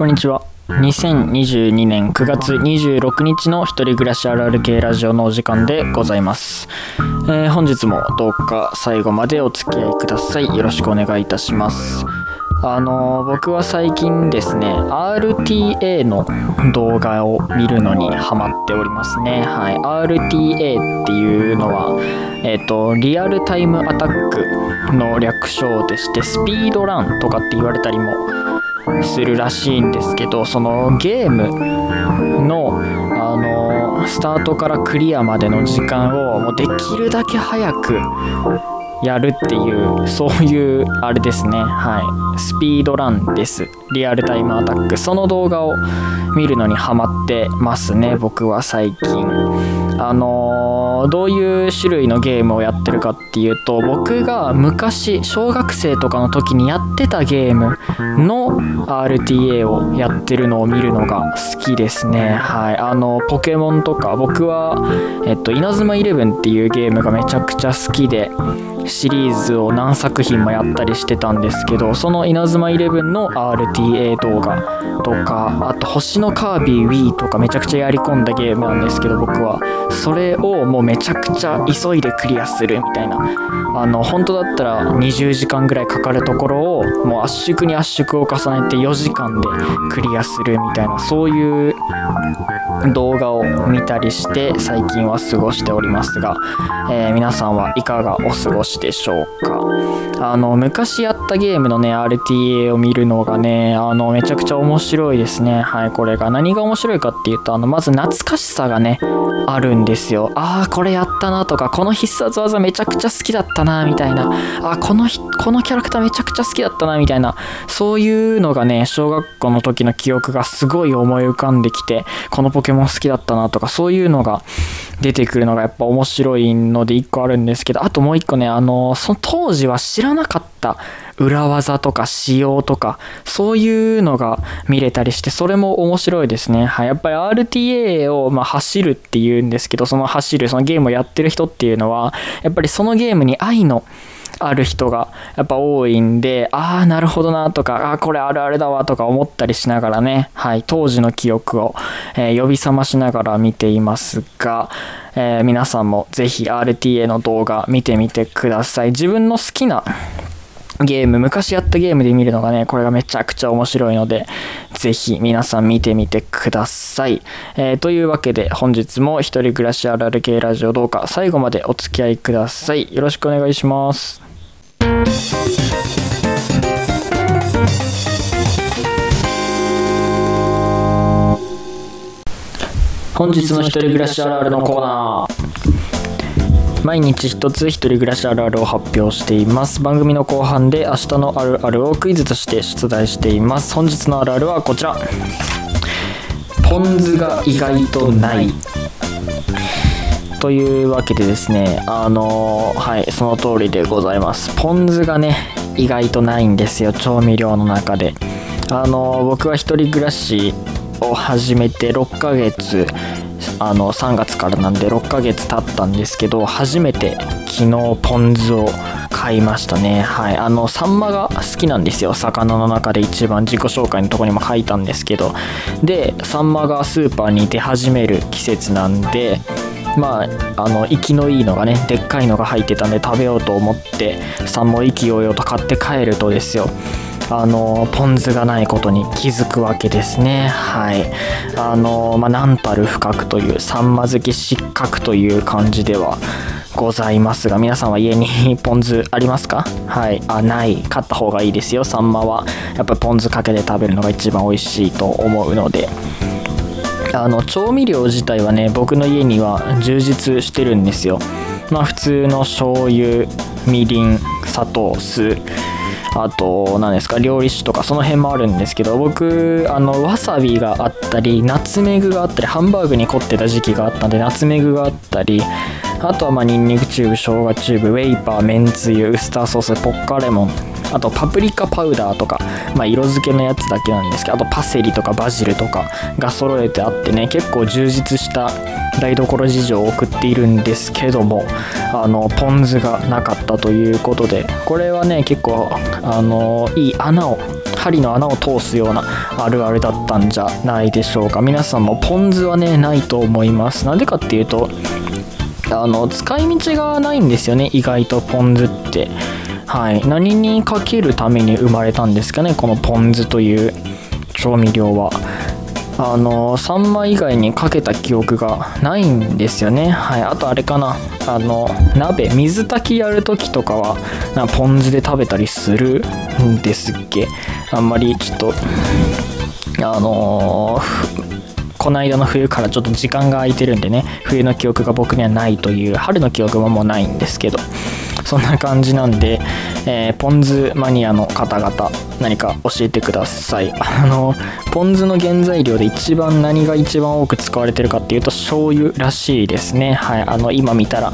こんにちは。2022年9月26日の一人暮らしあるある系ラジオのお時間でございます。えー本日もどうか最後までお付き合いください。よろしくお願いいたします。あの僕は最近ですね、RTA の動画を見るのにハマっておりますね。はい。RTA っていうのは、えっ、と、リアルタイムアタックの略称でして、スピードランとかって言われたりもするらしいんですけどそのゲームのあのスタートからクリアまでの時間をもうできるだけ早くやるっていうそういうあれですね。はい。スピードランです。リアルタイムアタック。その動画を見るのにハマってますね僕は最近。あのーどういう種類のゲームをやってるかっていうと僕が昔小学生とかの時にやってたゲームの RTA をやってるのを見るのが好きですね。はい。あのポケモンとか僕はえっと稲妻イレブンっていうゲームがめちゃくちゃ好きでシリーズを何作品もやったりしてたんですけどその稲妻イレブンの RTA 動画とかあと星のカービィ Wii とかめちゃくちゃやり込んだゲームなんですけど僕は。それをもうめちゃくちゃ急いでクリアするみたいな。あの本当だったら20時間ぐらいかかるところをもう圧縮に圧縮を重ねて4時間でクリアするみたいなそういう動画を見たりして最近は過ごしておりますが、えー皆さんはいかがお過ごしでしょうか？あの昔やったゲームのね RTA を見るのがねあのめちゃくちゃ面白いですね。はいこれが何が面白いかっていうとあのまず懐かしさがねあるんですよ。ああこれやったなとかこの必殺技めちゃくちゃ好きだったなみたいな。あこのひこのキャラクターめちゃくちゃ好きだったなみたいな。そういうのがね小学校の時の記憶がすごい思い浮かんできてこのポケモン好きだったなとかそういうのが出てくるのがやっぱ面白いので1個あるんですけどあともう1個ねあのその当時は知らなかった裏技とか仕様とかそういうのが見れたりしてそれも面白いですね、はい、やっぱり RTA をま走るっていうんですけどその走るそのゲームをやってる人っていうのはやっぱりそのゲームに愛のある人がやっぱ多いんでああなるほどなとかあーこれあるあるだわとか思ったりしながらね、はい、当時の記憶を、えー呼び覚ましながら見ていますが、えー皆さんもぜひ RTA の動画見てみてください。自分の好きなゲーム昔やったゲームで見るのがねこれがめちゃくちゃ面白いのでぜひ皆さん見てみてください、えーというわけで本日も一人暮らしあるある系ラジオどうか最後までお付き合いください。よろしくお願いします。本日の一人暮らしあるあるのコーナー。毎日一つ一人暮らしあるあるを発表しています。番組の後半で明日のあるあるをクイズとして出題しています。本日のあるあるはこちら。ポン酢が意外とない。というわけでですねあのはいその通りでございます。ポン酢がね意外とないんですよ。調味料の中で。あの僕は一人暮らしを始めて6ヶ月。あの3月からなんで6ヶ月経ったんですけど初めて昨日ポン酢を買いましたね。はい。あのサンマが好きなんですよ。魚の中で一番自己紹介のとこにも書いたんですけど。でサンマがスーパーに出始める季節なんでまあ、あの生きのいいのがねでっかいのが入ってたんで食べようと思ってサンマを意気揚々と買って帰るとですよ。あのポン酢がないことに気づくわけですね。はい。あのまあ何たる深くというサンマ好き失格という感じではございますが皆さんは家にポン酢ありますか？はい。あない。買った方がいいですよ。サンマはやっぱりポン酢かけて食べるのが一番美味しいと思うので。あの調味料自体はね僕の家には充実してるんですよ。まあ普通の醤油みりん砂糖酢。あと何ですか料理酒とかその辺もあるんですけど僕あのわさびがあったりナツメグがあったりハンバーグに凝ってた時期があったんでナツメグがあったりあとはまあニンニクチューブ生姜チューブウェイパーめんつゆウスターソースポッカレモンあとパプリカパウダーとか、まあ、色付けのやつだけなんですけどあとパセリとかバジルとかが揃えてあってね結構充実した台所事情を送っているんですけどもあのポン酢がなかったということでこれはね結構あのいい穴を針の穴を通すようなあるあるだったんじゃないでしょうか。皆さんもポン酢はねないと思います。なんでかっていうとあの使い道がないんですよね意外とポン酢って。はい。何にかけるために生まれたんですかねこのポン酢という調味料は。あのサンマ以外にかけた記憶がないんですよね。はい。あとあれかな。あの鍋。水炊きやる時とかはなポン酢で食べたりするんですっけ。あんまりちょっとあのこの間の冬からちょっと時間が空いてるんでね冬の記憶が僕にはないという春の記憶ももうないんですけど。そんな感じなんで、えー、ポン酢マニアの方々何か教えてください。あのポン酢の原材料で一番何が一番多く使われてるかっていうと醤油らしいですね。はい。あの今見たら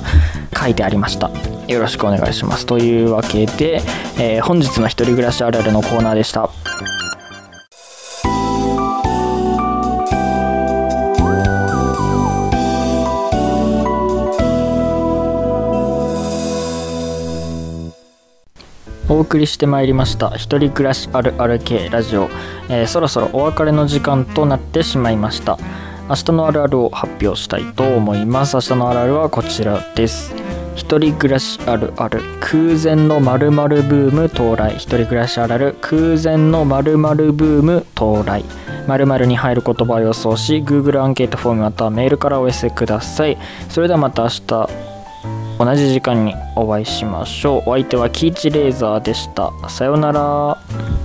書いてありました。よろしくお願いします。というわけで、えー、本日の一人暮らしあるあるのコーナーでした。送りしてまいりました一人暮らしあるある系ラジオ、えー、そろそろお別れの時間となってしまいました。明日のあるあるを発表したいと思います。明日のあるあるはこちらです。一人暮らしあるある空前の〇〇ブーム到来。一人暮らしあるある空前の〇〇ブーム到来。〇〇に入る言葉を予想し Google アンケートフォームまたはメールからお寄せください。それではまた明日。同じ時間にお会いしましょう。お相手はキーチレーザーでした。さようなら。